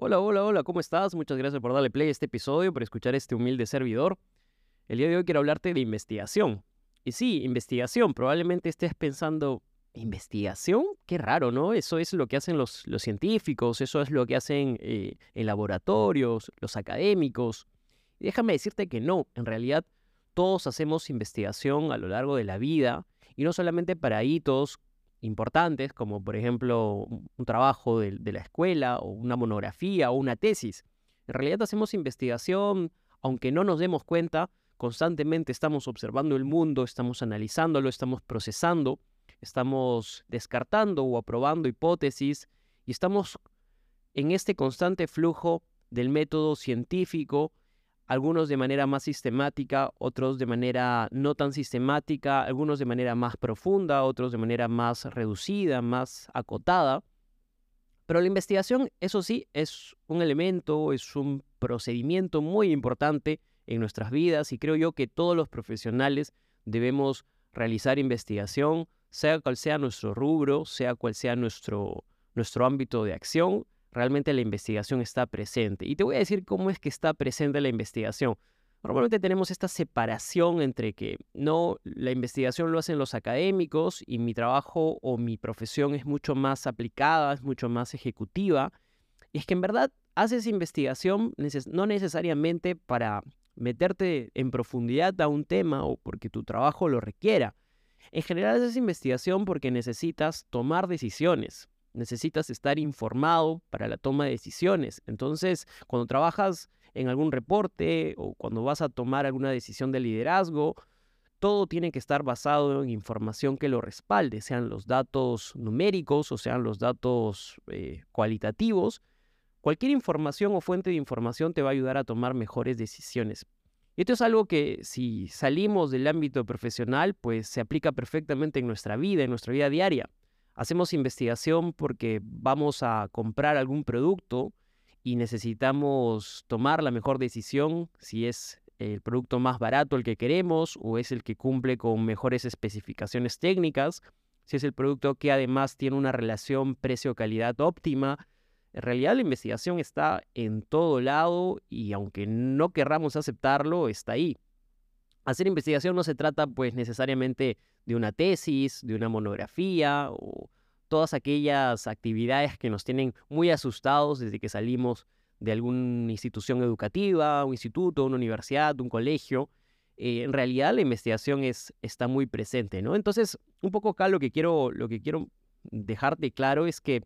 Hola, hola, hola, ¿cómo estás? Muchas gracias por darle play a este episodio, por escuchar este humilde servidor. El día de hoy quiero hablarte de investigación. Y sí, investigación. Probablemente estés pensando, ¿investigación? Qué raro, ¿no? Eso es lo que hacen los, los científicos, eso es lo que hacen eh, en laboratorios, los académicos. Y déjame decirte que no, en realidad todos hacemos investigación a lo largo de la vida y no solamente para hitos importantes, como por ejemplo un trabajo de, la escuela o una monografía o una tesis. En realidad hacemos investigación, aunque no nos demos cuenta, constantemente estamos observando el mundo, estamos analizándolo, estamos procesando, estamos descartando o aprobando hipótesis y estamos en este constante flujo del método científico algunos de manera más sistemática, otros de manera no tan sistemática, algunos de manera más profunda, otros de manera más reducida, más acotada. Pero la investigación, eso sí, es un elemento, es un procedimiento muy importante en nuestras vidas y creo yo que todos los profesionales debemos realizar investigación, sea cual sea nuestro rubro, sea cual sea nuestro, nuestro ámbito de acción, realmente la investigación está presente. Y te voy a decir cómo es que está presente la investigación. Normalmente tenemos esta separación entre que no, la investigación lo hacen los académicos y mi trabajo o mi profesión es mucho más aplicada, es mucho más ejecutiva. Y es que en verdad haces investigación no necesariamente para meterte en profundidad a un tema o porque tu trabajo lo requiera. En general haces investigación porque necesitas tomar decisiones, necesitas estar informado para la toma de decisiones. Entonces, cuando trabajas en algún reporte o cuando vas a tomar alguna decisión de liderazgo, todo tiene que estar basado en información que lo respalde, sean los datos numéricos o sean los datos eh, cualitativos. Cualquier información o fuente de información te va a ayudar a tomar mejores decisiones. Esto es algo que si salimos del ámbito profesional, pues se aplica perfectamente en nuestra vida, en nuestra vida diaria. Hacemos investigación porque vamos a comprar algún producto y necesitamos tomar la mejor decisión si es el producto más barato el que queremos o es el que cumple con mejores especificaciones técnicas, si es el producto que además tiene una relación precio-calidad óptima. En realidad la investigación está en todo lado y aunque no querramos aceptarlo, está ahí. Hacer investigación no se trata pues necesariamente de una tesis, de una monografía o todas aquellas actividades que nos tienen muy asustados desde que salimos de alguna institución educativa, un instituto, una universidad, un colegio. Eh, en realidad la investigación es, está muy presente, ¿no? Entonces, un poco acá lo que quiero, lo que quiero dejarte claro es que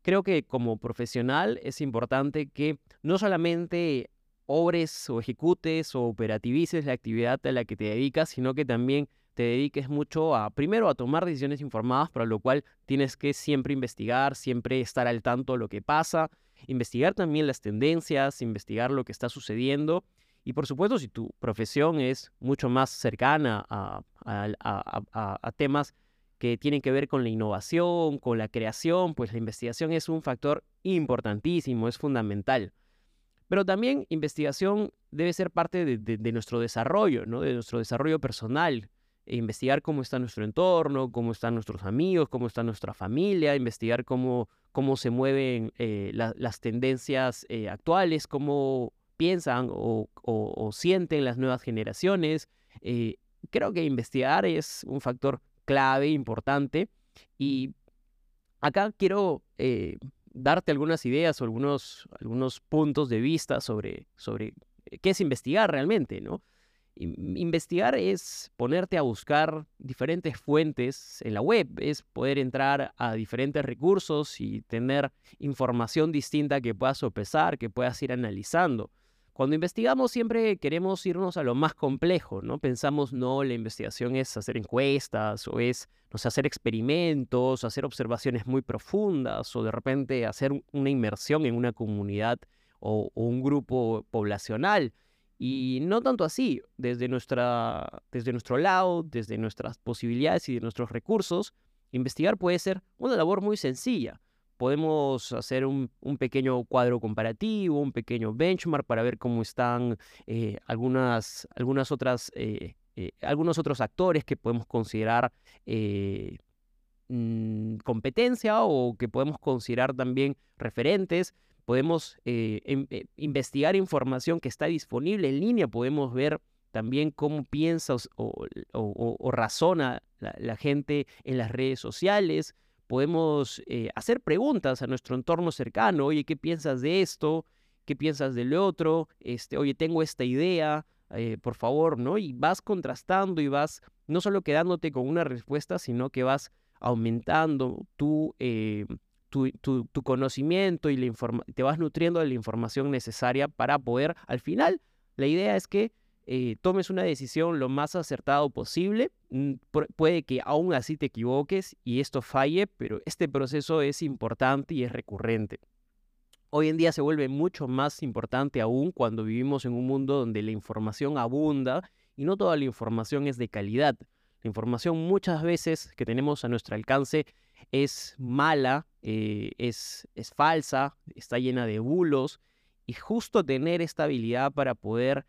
creo que como profesional es importante que no solamente obres o ejecutes o operativices la actividad a la que te dedicas, sino que también te dediques mucho a, primero, a tomar decisiones informadas, para lo cual tienes que siempre investigar, siempre estar al tanto de lo que pasa, investigar también las tendencias, investigar lo que está sucediendo. Y por supuesto, si tu profesión es mucho más cercana a, a, temas que tienen que ver con la innovación, con la creación, pues la investigación es un factor importantísimo, es fundamental. Pero también investigación debe ser parte de, nuestro desarrollo, ¿no? de nuestro desarrollo personal. E investigar cómo está nuestro entorno, cómo están nuestros amigos, cómo está nuestra familia, investigar cómo, cómo se mueven eh, las tendencias eh, actuales, cómo piensan o, sienten las nuevas generaciones. Eh, creo que investigar es un factor clave, importante. Y acá quiero darte algunas ideas o algunos, algunos puntos de vista sobre, sobre qué es investigar realmente, ¿no? Investigar es ponerte a buscar diferentes fuentes en la web, es poder entrar a diferentes recursos y tener información distinta que puedas sopesar, que puedas ir analizando. Cuando investigamos siempre queremos irnos a lo más complejo, ¿no? Pensamos, no, la investigación es hacer encuestas o es, no sé, hacer experimentos, hacer observaciones muy profundas o de repente hacer una inmersión en una comunidad o un grupo poblacional. Y no tanto así, desde, nuestra, desde nuestro lado, desde nuestras posibilidades y de nuestros recursos, investigar puede ser una labor muy sencilla. Podemos hacer un, pequeño cuadro comparativo, un pequeño benchmark para ver cómo están eh, algunas, algunas otras, eh, eh, algunos otros actores que podemos considerar mm, competencia o que podemos considerar también referentes. Podemos em, investigar información que está disponible en línea, podemos ver también cómo piensa o, razona la, gente en las redes sociales. Podemos eh, hacer preguntas a nuestro entorno cercano, oye, ¿qué piensas de esto? ¿Qué piensas del otro? Este, oye, tengo esta idea, eh, por favor, ¿no? Y vas contrastando y vas no solo quedándote con una respuesta, sino que vas aumentando tu, eh, tu, tu, conocimiento y la te vas nutriendo de la información necesaria para poder, al final, la idea es que eh, tomes una decisión lo más acertado posible. Mm, puede que aún así te equivoques y esto falle, pero este proceso es importante y es recurrente. Hoy en día se vuelve mucho más importante aún cuando vivimos en un mundo donde la información abunda y no toda la información es de calidad. La información muchas veces que tenemos a nuestro alcance es mala, eh, es, es falsa, está llena de bulos y justo tener esta habilidad para poder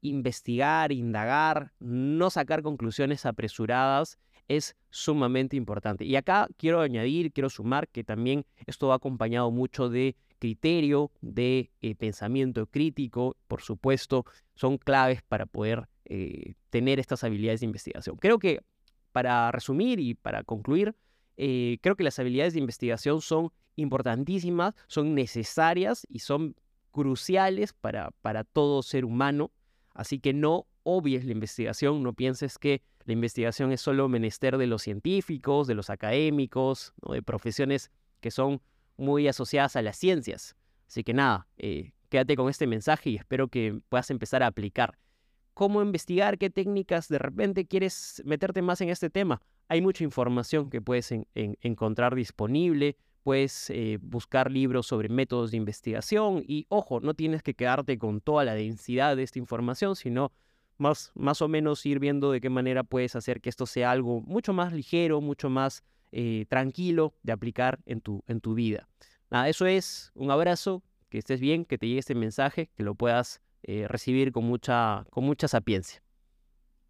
investigar, indagar, no sacar conclusiones apresuradas es sumamente importante. Y acá quiero añadir, quiero sumar que también esto va acompañado mucho de criterio, de eh, pensamiento crítico, por supuesto, son claves para poder eh, tener estas habilidades de investigación. Creo que para resumir y para concluir, eh, creo que las habilidades de investigación son importantísimas, son necesarias y son cruciales para, para todo ser humano. Así que no obvies la investigación, no pienses que la investigación es solo menester de los científicos, de los académicos, de profesiones que son muy asociadas a las ciencias. Así que nada, eh, quédate con este mensaje y espero que puedas empezar a aplicar. ¿Cómo investigar? ¿Qué técnicas de repente quieres meterte más en este tema? Hay mucha información que puedes encontrar disponible puedes eh, buscar libros sobre métodos de investigación y ojo, no tienes que quedarte con toda la densidad de esta información, sino más, más o menos ir viendo de qué manera puedes hacer que esto sea algo mucho más ligero, mucho más eh, tranquilo de aplicar en tu, en tu vida. Nada, eso es, un abrazo, que estés bien, que te llegue este mensaje, que lo puedas eh, recibir con mucha, con mucha sapiencia.